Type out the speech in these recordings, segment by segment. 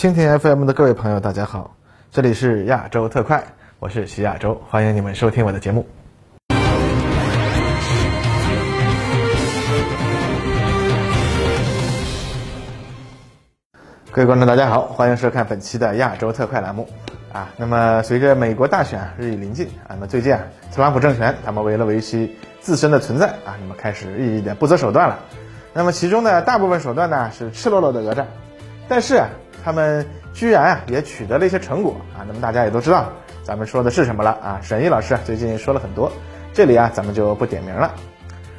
蜻蜓 FM 的各位朋友，大家好，这里是亚洲特快，我是徐亚洲，欢迎你们收听我的节目。各位观众，大家好，欢迎收看本期的亚洲特快栏目。啊，那么随着美国大选日益临近啊，那么最近啊，特朗普政权他们为了维系自身的存在啊，那么开始日益的不择手段了。那么其中呢，大部分手段呢是赤裸裸的讹诈，但是啊，他们居然啊也取得了一些成果啊。那么大家也都知道，咱们说的是什么了啊？沈毅老师啊最近说了很多，这里啊咱们就不点名了。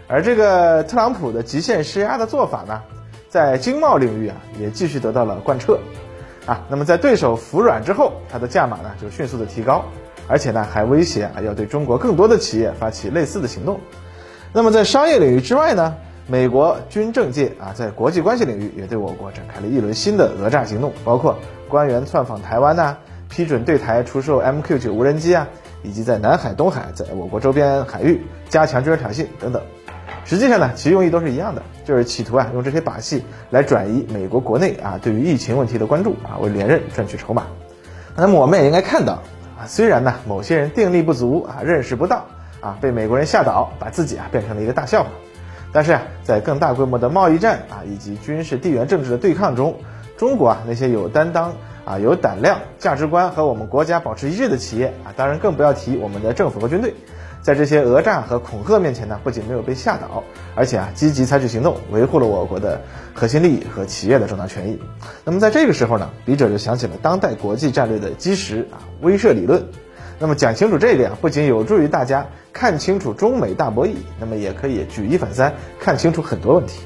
而这个特朗普的极限施压的做法呢，在经贸领域啊也继续得到了贯彻。啊，那么在对手服软之后，它的价码呢就迅速的提高，而且呢还威胁啊要对中国更多的企业发起类似的行动。那么在商业领域之外呢，美国军政界啊在国际关系领域也对我国展开了一轮新的讹诈行动，包括官员窜访台湾呐，批准对台出售 MQ9 无人机啊，以及在南海、东海在我国周边海域加强军事挑衅等等。实际上呢，其用意都是一样的，就是企图啊用这些把戏来转移美国国内啊对于疫情问题的关注啊，为连任赚取筹码。那么我们也应该看到啊，虽然呢某些人定力不足啊，认识不到啊，被美国人吓倒，把自己啊变成了一个大笑话，但是啊，在更大规模的贸易战啊以及军事地缘政治的对抗中，中国啊那些有担当啊有胆量、价值观和我们国家保持一致的企业啊，当然更不要提我们的政府和军队。在这些讹诈和恐吓面前呢，不仅没有被吓倒，而且啊，积极采取行动，维护了我国的核心利益和企业的正当权益。那么在这个时候呢，笔者就想起了当代国际战略的基石啊，威慑理论。那么讲清楚这个呀，不仅有助于大家看清楚中美大博弈，那么也可以举一反三，看清楚很多问题。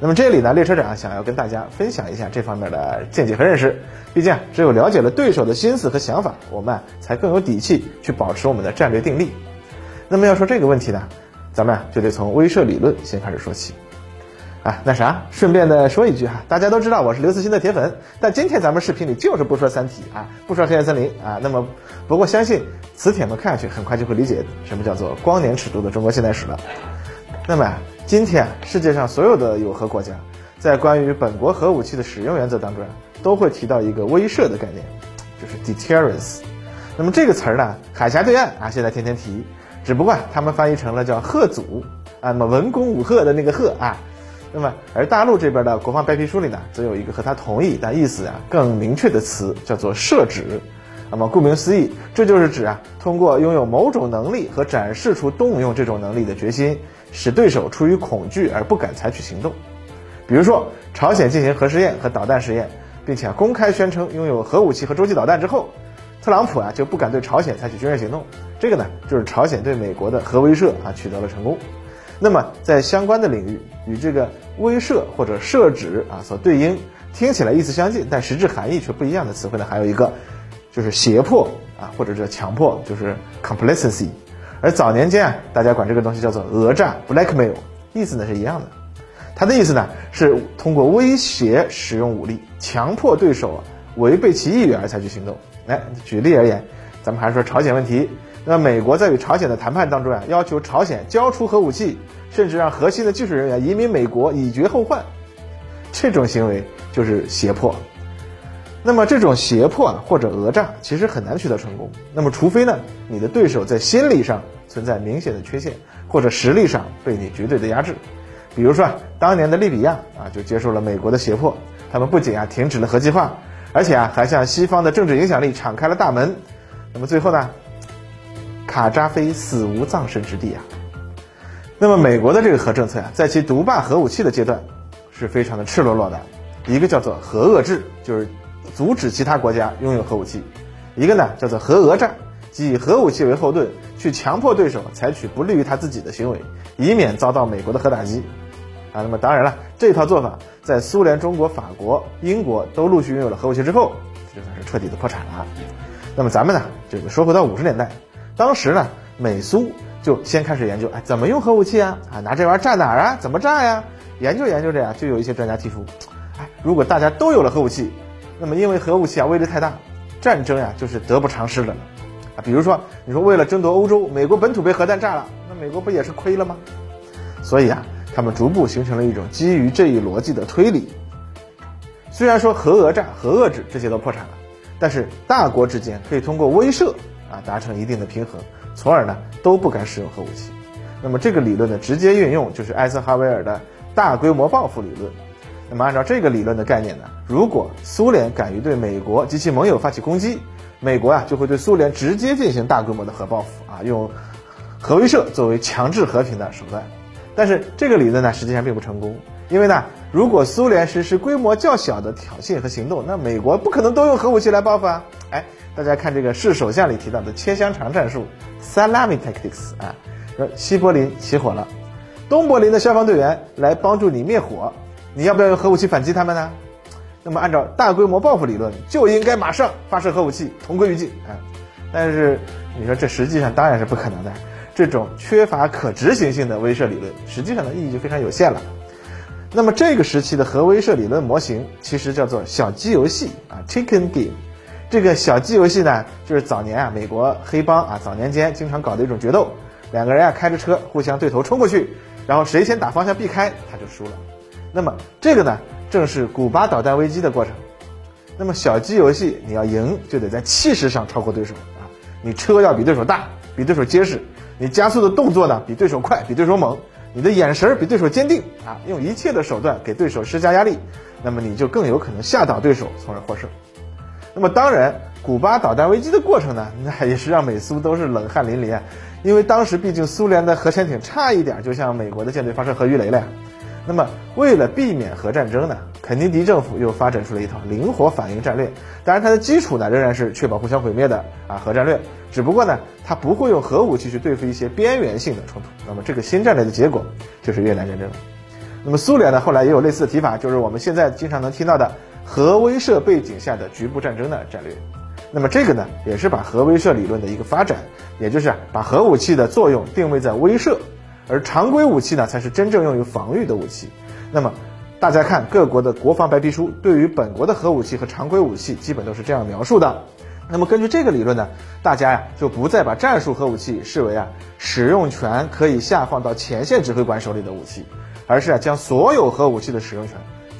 那么这里呢，列车长想要跟大家分享一下这方面的见解和认识。毕竟啊只有了解了对手的心思和想法，我们啊才更有底气去保持我们的战略定力。那么要说这个问题呢，咱们啊就得从威慑理论先开始说起，啊，那啥，顺便的说一句哈，大家都知道我是刘慈欣的铁粉，但今天咱们视频里就是不说《三体》啊，不说《黑暗森林》啊，那么不过相信磁铁们看下去很快就会理解什么叫做光年尺度的中国现代史了。那么今天世界上所有的有核国家在关于本国核武器的使用原则当中，都会提到一个威慑的概念，就是 deterrence。那么这个词儿呢，海峡对岸啊现在天天提。只不过他们翻译成了叫贺祖啊，那么文攻武赫的那个赫啊，那么而大陆这边的国防白皮书里呢，则有一个和他同意但意思啊更明确的词，叫做设止。那么顾名思义，这就是指啊，通过拥有某种能力和展示出动用这种能力的决心，使对手出于恐惧而不敢采取行动。比如说，朝鲜进行核试验和导弹试验，并且公开宣称拥有核武器和洲际导弹之后。特朗普啊就不敢对朝鲜采取军事行动，这个呢就是朝鲜对美国的核威慑啊取得了成功。那么在相关的领域，与这个威慑或者设止啊所对应，听起来意思相近，但实质含义却不一样的词汇呢，还有一个就是胁迫啊或者叫强迫，就是 complacency。而早年间啊，大家管这个东西叫做讹诈 blackmail，意思呢是一样的。它的意思呢是通过威胁使用武力，强迫对手啊违背其意愿而采取行动。来举例而言，咱们还是说朝鲜问题。那美国在与朝鲜的谈判当中啊，要求朝鲜交出核武器，甚至让核心的技术人员移民美国以绝后患。这种行为就是胁迫。那么这种胁迫或者讹诈，其实很难取得成功。那么除非呢，你的对手在心理上存在明显的缺陷，或者实力上被你绝对的压制。比如说当年的利比亚啊，就接受了美国的胁迫，他们不仅啊停止了核计划。而且啊，还向西方的政治影响力敞开了大门。那么最后呢，卡扎菲死无葬身之地啊。那么美国的这个核政策呀，在其独霸核武器的阶段，是非常的赤裸裸的。一个叫做核遏制，就是阻止其他国家拥有核武器；一个呢叫做核讹诈，即以核武器为后盾，去强迫对手采取不利于他自己的行为，以免遭到美国的核打击。啊，那么当然了，这套做法在苏联、中国、法国、英国都陆续拥有了核武器之后，就算是彻底的破产了。那么咱们呢，这个说回到五十年代，当时呢，美苏就先开始研究，哎，怎么用核武器啊？啊，拿这玩意儿炸哪儿啊？怎么炸呀？研究研究着呀，就有一些专家提出，哎，如果大家都有了核武器，那么因为核武器啊威力太大，战争呀就是得不偿失的。啊，比如说你说为了争夺欧洲，美国本土被核弹炸了，那美国不也是亏了吗？所以啊。他们逐步形成了一种基于这一逻辑的推理，虽然说核讹诈、核遏制这些都破产了，但是大国之间可以通过威慑啊达成一定的平衡，从而呢都不敢使用核武器。那么这个理论的直接运用就是艾森豪威尔的大规模报复理论。那么按照这个理论的概念呢，如果苏联敢于对美国及其盟友发起攻击，美国啊就会对苏联直接进行大规模的核报复啊，用核威慑作为强制和平的手段。但是这个理论呢实际上并不成功，因为呢如果苏联实施规模较小的挑衅和行动，那美国不可能都用核武器来报复啊。哎，大家看这个是首相里提到的切香肠战术 （Salami Tactics） 啊。说西柏林起火了，东柏林的消防队员来帮助你灭火，你要不要用核武器反击他们呢？那么按照大规模报复理论，就应该马上发射核武器，同归于尽啊！但是你说这实际上当然是不可能的，这种缺乏可执行性的威慑理论，实际上的意义就非常有限了。那么这个时期的核威慑理论模型其实叫做小鸡游戏啊，Chicken Game。这个小鸡游戏呢，就是早年啊美国黑帮啊早年间经常搞的一种决斗。两个人啊开着车互相对头冲过去，然后谁先打方向避开他就输了。那么这个呢正是古巴导弹危机的过程。那么小鸡游戏你要赢就得在气势上超过对手啊，你车要比对手大，比对手结实，你加速的动作呢比对手快，比对手猛，你的眼神比对手坚定啊，用一切的手段给对手施加压力，那么你就更有可能吓倒对手，从而获胜。那么当然，古巴导弹危机的过程呢，那也是让美苏都是冷汗淋漓。因为当时毕竟苏联的核潜艇差一点就向美国的舰队发射核鱼雷了呀，那么为了避免核战争呢，肯尼迪政府又发展出了一套灵活反应战略。当然，它的基础呢仍然是确保互相毁灭的啊核战略，只不过呢，它不会用核武器去对付一些边缘性的冲突。那么这个新战略的结果就是越南战争。那么苏联呢后来也有类似的提法，就是我们现在经常能听到的核威慑背景下的局部战争的战略。那么这个呢，也是把核威慑理论的一个发展，也就是把核武器的作用定位在威慑，而常规武器呢，才是真正用于防御的武器。那么大家看各国的国防白皮书，对于本国的核武器和常规武器，基本都是这样描述的。那么根据这个理论呢，大家呀就不再把战术核武器视为啊使用权可以下放到前线指挥官手里的武器，而是啊将所有核武器的使用权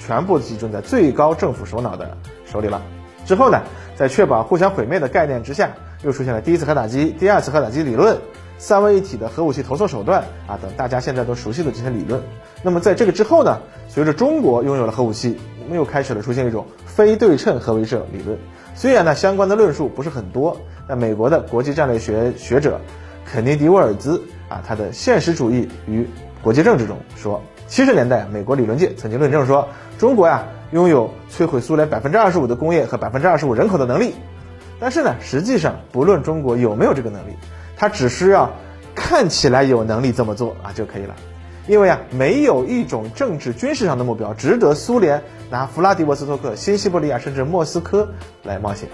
全部集中在最高政府首脑的手里了。之后呢，在确保互相毁灭的概念之下，又出现了第一次核打击、第二次核打击理论、三位一体的核武器投送手段啊等大家现在都熟悉的这些理论。那么在这个之后呢，随着中国拥有了核武器，又开始了出现一种非对称核威慑理论。虽然呢相关的论述不是很多，但美国的国际战略学学者肯尼迪沃尔兹啊，他的《现实主义与国际政治》中说，七十年代美国理论界曾经论证说，中国呀。拥有摧毁苏联百分之二十五的工业和百分之二十五人口的能力，但是呢，实际上不论中国有没有这个能力，它只需要看起来有能力这么做啊就可以了。因为啊，没有一种政治军事上的目标值得苏联拿弗拉迪沃斯托克、新西伯利亚甚至莫斯科来冒险。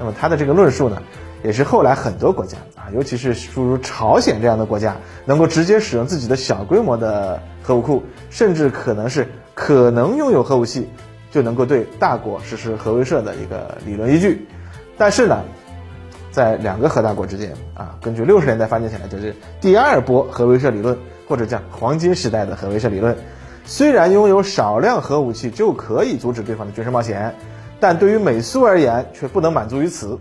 那么他的这个论述呢，也是后来很多国家啊，尤其是诸如朝鲜这样的国家，能够直接使用自己的小规模的核武库，甚至可能是可能拥有核武器。就能够对大国实施核威慑的一个理论依据，但是呢，在两个核大国之间啊，根据六十年代发展起来就是第二波核威慑理论，或者叫黄金时代的核威慑理论，虽然拥有少量核武器就可以阻止对方的军事冒险，但对于美苏而言却不能满足于此，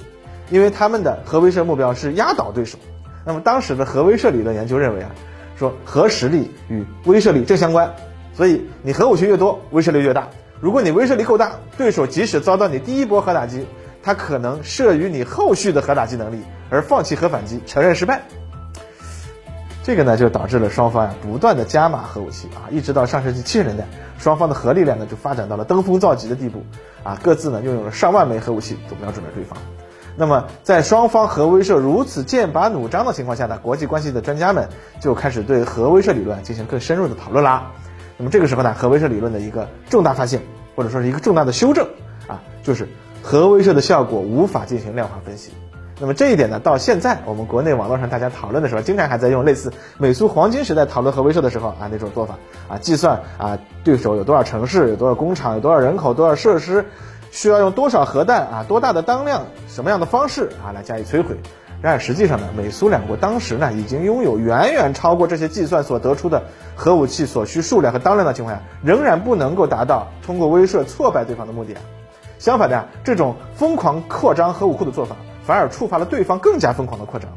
因为他们的核威慑目标是压倒对手。那么当时的核威慑理论研究认为啊，说核实力与威慑力正相关，所以你核武器越多，威慑力越大。如果你威慑力够大，对手即使遭到你第一波核打击，他可能慑于你后续的核打击能力而放弃核反击，承认失败。这个呢，就导致了双方呀不断的加码核武器啊，一直到上世纪七十年代，双方的核力量呢就发展到了登峰造极的地步啊，各自呢拥有了上万枚核武器都瞄准了对方。那么在双方核威慑如此剑拔弩张的情况下呢，国际关系的专家们就开始对核威慑理论进行更深入的讨论啦。那么这个时候呢，核威慑理论的一个重大发现，或者说是一个重大的修正啊，就是核威慑的效果无法进行量化分析。那么这一点呢，到现在我们国内网络上大家讨论的时候，经常还在用类似美苏黄金时代讨论核威慑的时候啊那种做法啊，计算啊对手有多少城市、有多少工厂、有多少人口、多少设施，需要用多少核弹啊、多大的当量、什么样的方式啊来加以摧毁。然而实际上呢，美苏两国当时呢已经拥有远远超过这些计算所得出的核武器所需数量和当量的情况下，仍然不能够达到通过威慑挫败对方的目的啊。相反的，这种疯狂扩张核武库的做法，反而触发了对方更加疯狂的扩张。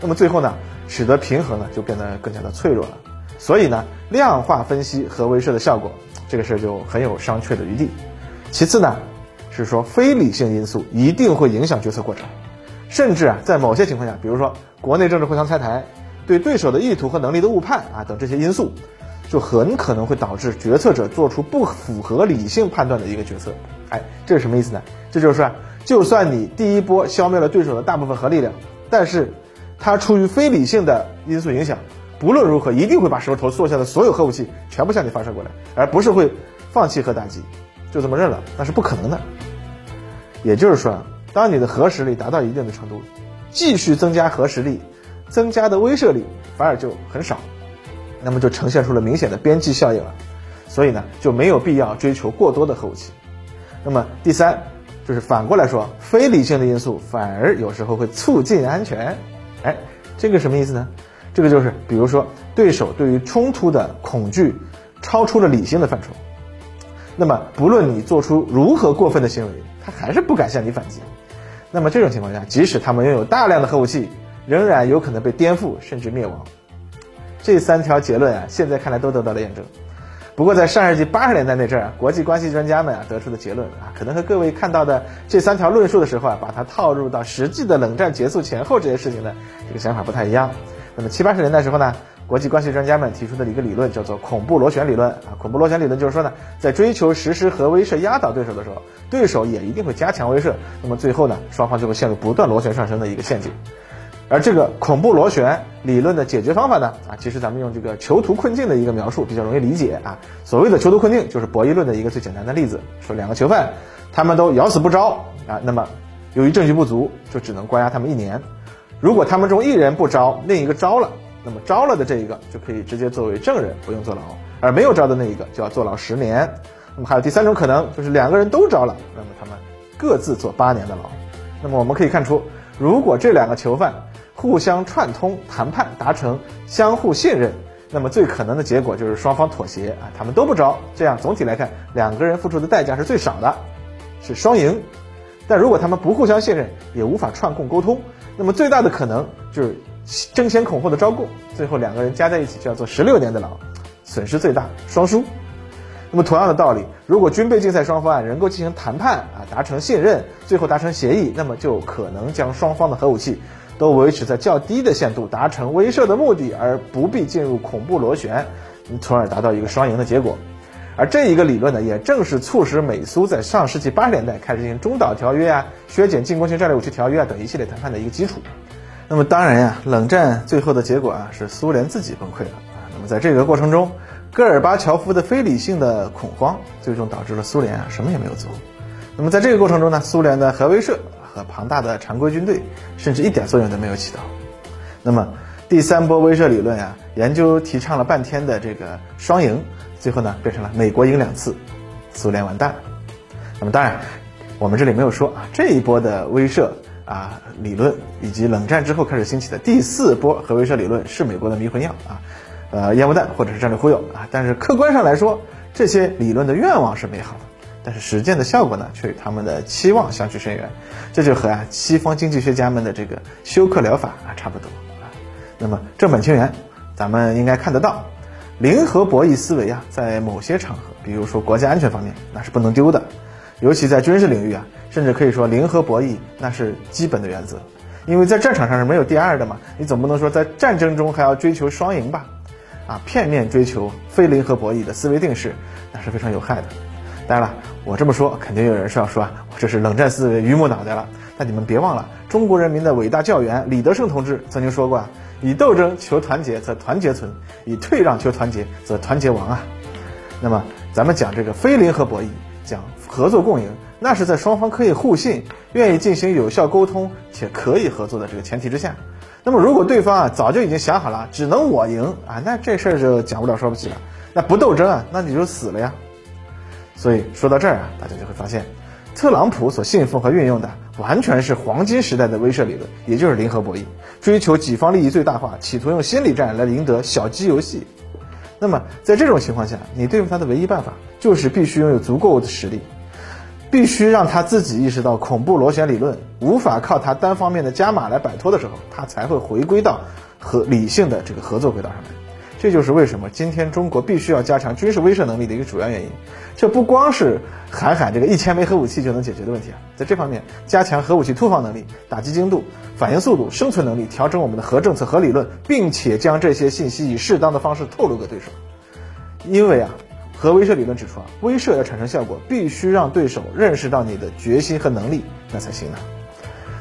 那么最后呢，使得平衡呢就变得更加的脆弱了。所以呢，量化分析核威慑的效果，这个事儿就很有商榷的余地。其次呢，是说非理性因素一定会影响决策过程，甚至啊，在某些情况下，比如说国内政治互相拆台，对对手的意图和能力的误判啊等这些因素，就很可能会导致决策者做出不符合理性判断的一个决策。哎，这是什么意思呢？这就是说，就算你第一波消灭了对手的大部分核力量，但是他出于非理性的因素影响，不论如何一定会把手头做下的所有核武器全部向你发射过来，而不是会放弃核打击。就这么认了，那是不可能的。也就是说，当你的核实力达到一定的程度，继续增加核实力，增加的威慑力反而就很少，那么就呈现出了明显的边际效应了。所以呢，就没有必要追求过多的核武器。那么第三，就是反过来说，非理性的因素反而有时候会促进安全。哎，这个什么意思呢？这个就是，比如说对手对于冲突的恐惧超出了理性的范畴。那么，不论你做出如何过分的行为，他还是不敢向你反击。那么这种情况下，即使他们拥有大量的核武器，仍然有可能被颠覆甚至灭亡。这三条结论啊，现在看来都得到了验证。不过在上世纪八十年代那阵儿，国际关系专家们啊得出的结论啊，可能和各位看到的这三条论述的时候啊，把它套入到实际的冷战结束前后这些事情的这个想法不太一样。那么七八十年代时候呢？国际关系专家们提出的一个理论叫做恐怖螺旋理论啊，恐怖螺旋理论就是说呢，在追求实施核威慑压倒对手的时候，对手也一定会加强威慑，那么最后呢，双方就会陷入不断螺旋上升的一个陷阱。而这个恐怖螺旋理论的解决方法呢，啊，其实咱们用这个囚徒困境的一个描述比较容易理解啊。所谓的囚徒困境就是博弈论的一个最简单的例子，说两个囚犯他们都咬死不招啊，那么由于证据不足，就只能关押他们一年。如果他们中一人不招，另一个招了。那么招了的这一个就可以直接作为证人，不用坐牢；而没有招的那一个就要坐牢十年。那么还有第三种可能，就是两个人都招了，那么他们各自坐八年的牢。那么我们可以看出，如果这两个囚犯互相串通谈判，达成相互信任，那么最可能的结果就是双方妥协啊，他们都不招。这样总体来看，两个人付出的代价是最少的，是双赢。但如果他们不互相信任，也无法串供沟通，那么最大的可能就是。争先恐后的招供，最后两个人加在一起就要坐十六年的牢，损失最大，双输。那么同样的道理，如果军备竞赛双方啊能够进行谈判啊，达成信任，最后达成协议，那么就可能将双方的核武器都维持在较低的限度，达成威慑的目的，而不必进入恐怖螺旋，从而达到一个双赢的结果。而这一个理论呢，也正是促使美苏在上世纪八十年代开始进行中导条约啊、削减进攻性战略武器条约啊等一系列谈判的一个基础。那么当然呀，冷战最后的结果啊是苏联自己崩溃了啊。那么在这个过程中，戈尔巴乔夫的非理性的恐慌，最终导致了苏联啊什么也没有做。那么在这个过程中呢，苏联的核威慑和庞大的常规军队，甚至一点作用都没有起到。那么第三波威慑理论呀，研究提倡了半天的这个双赢，最后呢变成了美国赢两次，苏联完蛋。那么当然，我们这里没有说啊这一波的威慑。啊，理论以及冷战之后开始兴起的第四波核威慑理论是美国的迷魂药啊，呃，烟雾弹或者是战略忽悠啊。但是客观上来说，这些理论的愿望是美好的，但是实践的效果呢，却与他们的期望相去甚远。这就和啊西方经济学家们的这个休克疗法啊差不多啊。那么正本清源，咱们应该看得到，零和博弈思维啊，在某些场合，比如说国家安全方面，那是不能丢的，尤其在军事领域啊。甚至可以说，零和博弈那是基本的原则，因为在战场上是没有第二的嘛。你总不能说在战争中还要追求双赢吧？啊，片面追求非零和博弈的思维定式，那是非常有害的。当然了，我这么说，肯定有人是要说啊，我这是冷战思维榆木脑袋了。但你们别忘了，中国人民的伟大教员李德胜同志曾经说过啊：“以斗争求团结，则团结存；以退让求团结，则团结亡啊。”那么，咱们讲这个非零和博弈，讲合作共赢。那是在双方可以互信、愿意进行有效沟通且可以合作的这个前提之下。那么，如果对方啊早就已经想好了，只能我赢啊，那这事儿就讲不了说不起了。那不斗争啊，那你就死了呀。所以说到这儿啊，大家就会发现，特朗普所信奉和运用的完全是黄金时代的威慑理论，也就是零和博弈，追求己方利益最大化，企图用心理战来赢得小鸡游戏。那么在这种情况下，你对付他的唯一办法就是必须拥有足够的实力，必须让他自己意识到恐怖螺旋理论无法靠他单方面的加码来摆脱的时候，他才会回归到和理性的这个合作轨道上来。这就是为什么今天中国必须要加强军事威慑能力的一个主要原因。这不光是喊喊这个一千枚核武器就能解决的问题啊，在这方面加强核武器突防能力、打击精度、反应速度、生存能力，调整我们的核政策、核理论，并且将这些信息以适当的方式透露给对手。因为啊，核威慑理论指出啊，威慑要产生效果，必须让对手认识到你的决心和能力，那才行呢。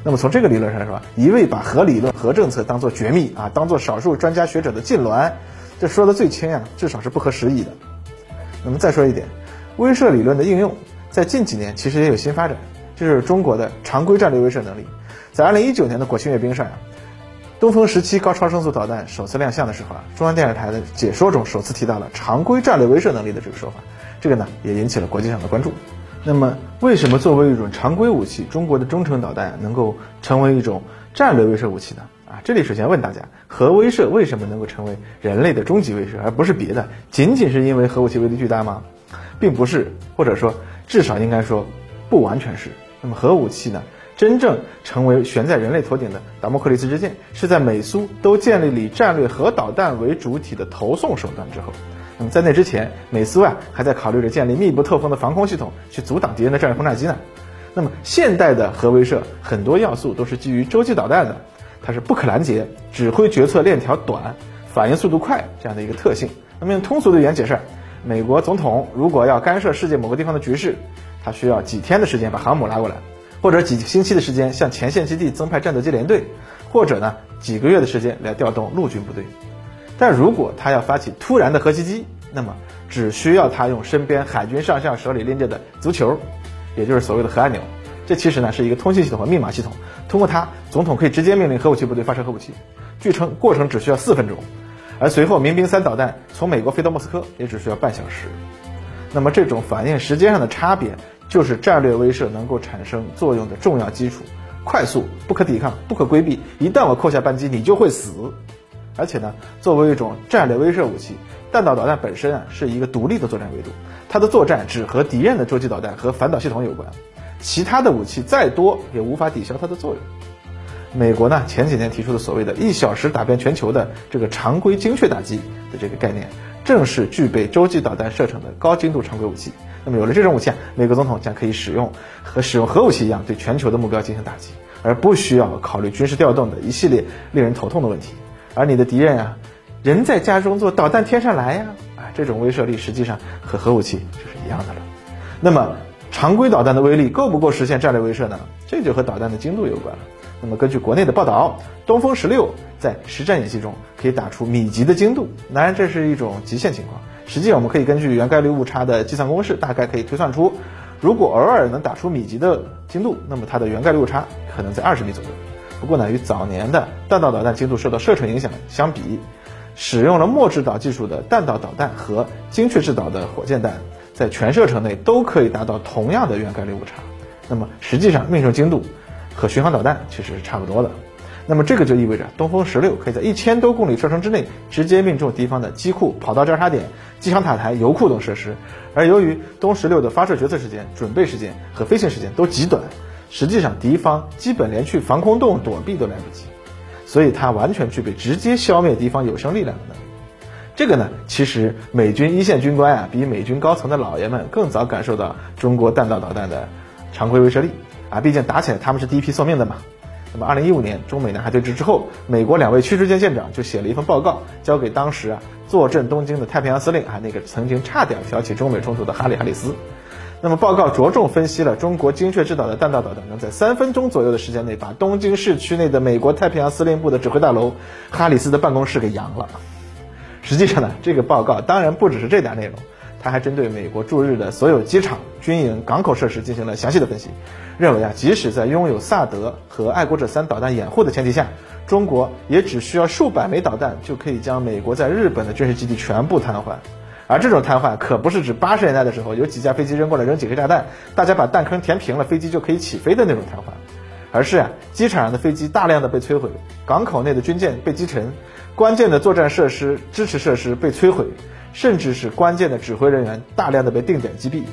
那么从这个理论上来说，一味把核理论、核政策当做绝密啊，当做少数专家学者的禁挛。这说的最轻啊，至少是不合时宜的。那么再说一点，威慑理论的应用在近几年其实也有新发展，就是中国的常规战略威慑能力。在2019年的国庆阅兵上呀，东风十七高超声速导弹首次亮相的时候啊，中央电视台的解说中首次提到了常规战略威慑能力的这个说法，这个呢也引起了国际上的关注。那么为什么作为一种常规武器，中国的中程导弹能够成为一种战略威慑武器呢？啊，这里首先问大家，核威慑为什么能够成为人类的终极威慑，而不是别的？仅仅是因为核武器威力巨大吗？并不是，或者说，至少应该说，不完全是。那么核武器呢，真正成为悬在人类头顶的达摩克利斯之剑，是在美苏都建立以战略核导弹为主体的投送手段之后。那么在那之前，美苏啊还在考虑着建立密不透风的防空系统去阻挡敌人的战略轰炸机呢。那么现代的核威慑很多要素都是基于洲际导弹的。它是不可拦截、指挥决策链条短、反应速度快这样的一个特性。那么用通俗的语言解释，美国总统如果要干涉世界某个地方的局势，他需要几天的时间把航母拉过来，或者几星期的时间向前线基地增派战斗机联队，或者呢几个月的时间来调动陆军部队。但如果他要发起突然的核袭击，那么只需要他用身边海军上将手里拎着的足球，也就是所谓的核按钮。这其实呢是一个通信系统和密码系统。通过它，总统可以直接命令核武器部队发射核武器。据称，过程只需要四分钟，而随后民兵三导弹从美国飞到莫斯科也只需要半小时。那么，这种反应时间上的差别，就是战略威慑能够产生作用的重要基础。快速、不可抵抗、不可规避，一旦我扣下扳机，你就会死。而且呢，作为一种战略威慑武器，弹道导弹本身啊是一个独立的作战维度，它的作战只和敌人的洲际导弹和反导系统有关。其他的武器再多也无法抵消它的作用。美国呢前几年提出的所谓的一小时打遍全球的这个常规精确打击的这个概念，正是具备洲际导弹射程的高精度常规武器。那么有了这种武器，美国总统将可以使用和使用核武器一样对全球的目标进行打击，而不需要考虑军事调动的一系列令人头痛的问题。而你的敌人啊，人在家中坐，导弹天上来呀！啊，这种威慑力实际上和核武器就是一样的了。那么。常规导弹的威力够不够实现战略威慑呢？这就和导弹的精度有关了。那么根据国内的报道，东风十六在实战演习中可以打出米级的精度，当然这是一种极限情况。实际我们可以根据原概率误差的计算公式，大概可以推算出，如果偶尔能打出米级的精度，那么它的原概率误差可能在二十米左右。不过呢，与早年的弹道导弹精度受到射程影响相比，使用了末制导技术的弹道导弹和精确制导的火箭弹。在全射程内都可以达到同样的原概率误差，那么实际上命中精度和巡航导弹其实是差不多的。那么这个就意味着东风十六可以在一千多公里射程之内直接命中敌方的机库、跑道交叉点、机场塔台、油库等设施。而由于东十六的发射决策时间、准备时间和飞行时间都极短，实际上敌方基本连去防空洞躲避都来不及，所以它完全具备直接消灭敌方有生力量的能力。这个呢，其实美军一线军官啊，比美军高层的老爷们更早感受到中国弹道导弹的常规威慑力啊，毕竟打起来他们是第一批送命的嘛。那么，二零一五年中美南海对峙之后，美国两位驱逐舰舰长就写了一份报告，交给当时啊坐镇东京的太平洋司令啊，那个曾经差点挑起中美冲突的哈里·哈里斯。那么，报告着重分析了中国精确制导的弹道导弹能在三分钟左右的时间内把东京市区内的美国太平洋司令部的指挥大楼、哈里斯的办公室给扬了。实际上呢，这个报告当然不只是这点内容，他还针对美国驻日的所有机场、军营、港口设施进行了详细的分析，认为啊，即使在拥有萨德和爱国者三导弹掩护的前提下，中国也只需要数百枚导弹就可以将美国在日本的军事基地全部瘫痪。而这种瘫痪可不是指八十年代的时候有几架飞机扔过来扔几颗炸弹，大家把弹坑填平了，飞机就可以起飞的那种瘫痪，而是啊，机场上的飞机大量的被摧毁，港口内的军舰被击沉，关键的作战设施、支持设施被摧毁，甚至是关键的指挥人员大量的被定点击毙。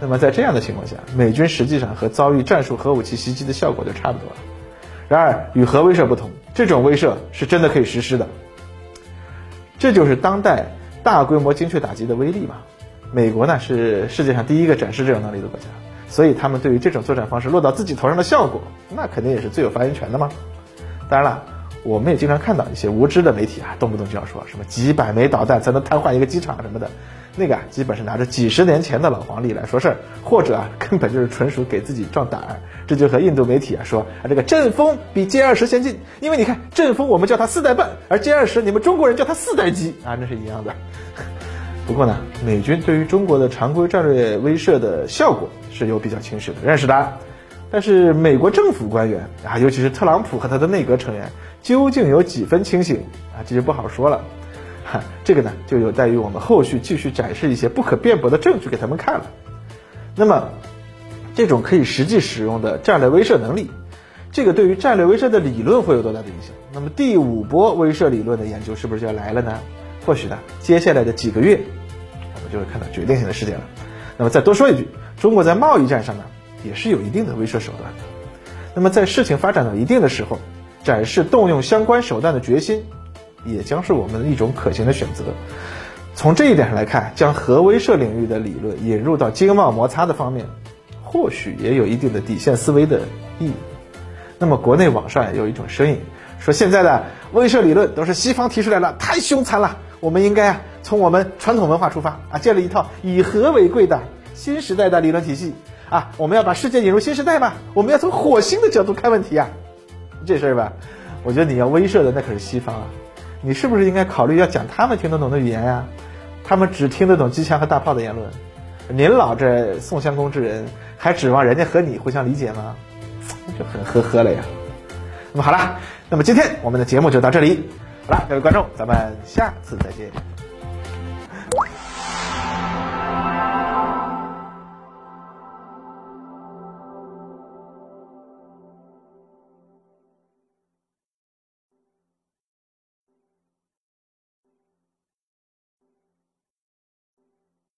那么在这样的情况下，美军实际上和遭遇战术核武器袭击的效果就差不多了。然而与核威慑不同，这种威慑是真的可以实施的。这就是当代大规模精确打击的威力嘛？美国呢是世界上第一个展示这种能力的国家，所以他们对于这种作战方式落到自己头上的效果，那肯定也是最有发言权的嘛。当然了，我们也经常看到一些无知的媒体啊，动不动就要说什么几百枚导弹才能瘫痪一个机场什么的。那个啊，基本是拿着几十年前的老黄历来说事儿，或者啊，根本就是纯属给自己壮胆儿。这就和印度媒体啊说啊，这个阵风比歼二十先进，因为你看阵风我们叫它四代半，而歼二十你们中国人叫它四代机啊，那是一样的。不过呢，美军对于中国的常规战略威慑的效果是有比较清晰的认识的，但是美国政府官员啊，尤其是特朗普和他的内阁成员，究竟有几分清醒啊，这就不好说了。哈，这个呢，就有待于我们后续继续展示一些不可辩驳的证据给他们看了。那么，这种可以实际使用的战略威慑能力，这个对于战略威慑的理论会有多大的影响？那么第五波威慑理论的研究是不是就要来了呢？或许呢，接下来的几个月，我们就会看到决定性的事件了。那么再多说一句，中国在贸易战上呢，也是有一定的威慑手段。那么在事情发展到一定的时候，展示动用相关手段的决心。也将是我们的一种可行的选择。从这一点上来看，将核威慑领域的理论引入到经贸摩擦的方面，或许也有一定的底线思维的意义。那么，国内网上也有一种声音，说现在的威慑理论都是西方提出来了，太凶残了。我们应该啊，从我们传统文化出发啊，建立一套以和为贵的新时代的理论体系啊。我们要把世界引入新时代嘛？我们要从火星的角度看问题啊。这事儿吧，我觉得你要威慑的那可是西方啊。你是不是应该考虑要讲他们听得懂的语言呀？他们只听得懂机枪和大炮的言论。您老这宋襄公之人，还指望人家和你互相理解吗？就很呵呵了呀。那么好了，那么今天我们的节目就到这里。好了，各位观众，咱们下次再见。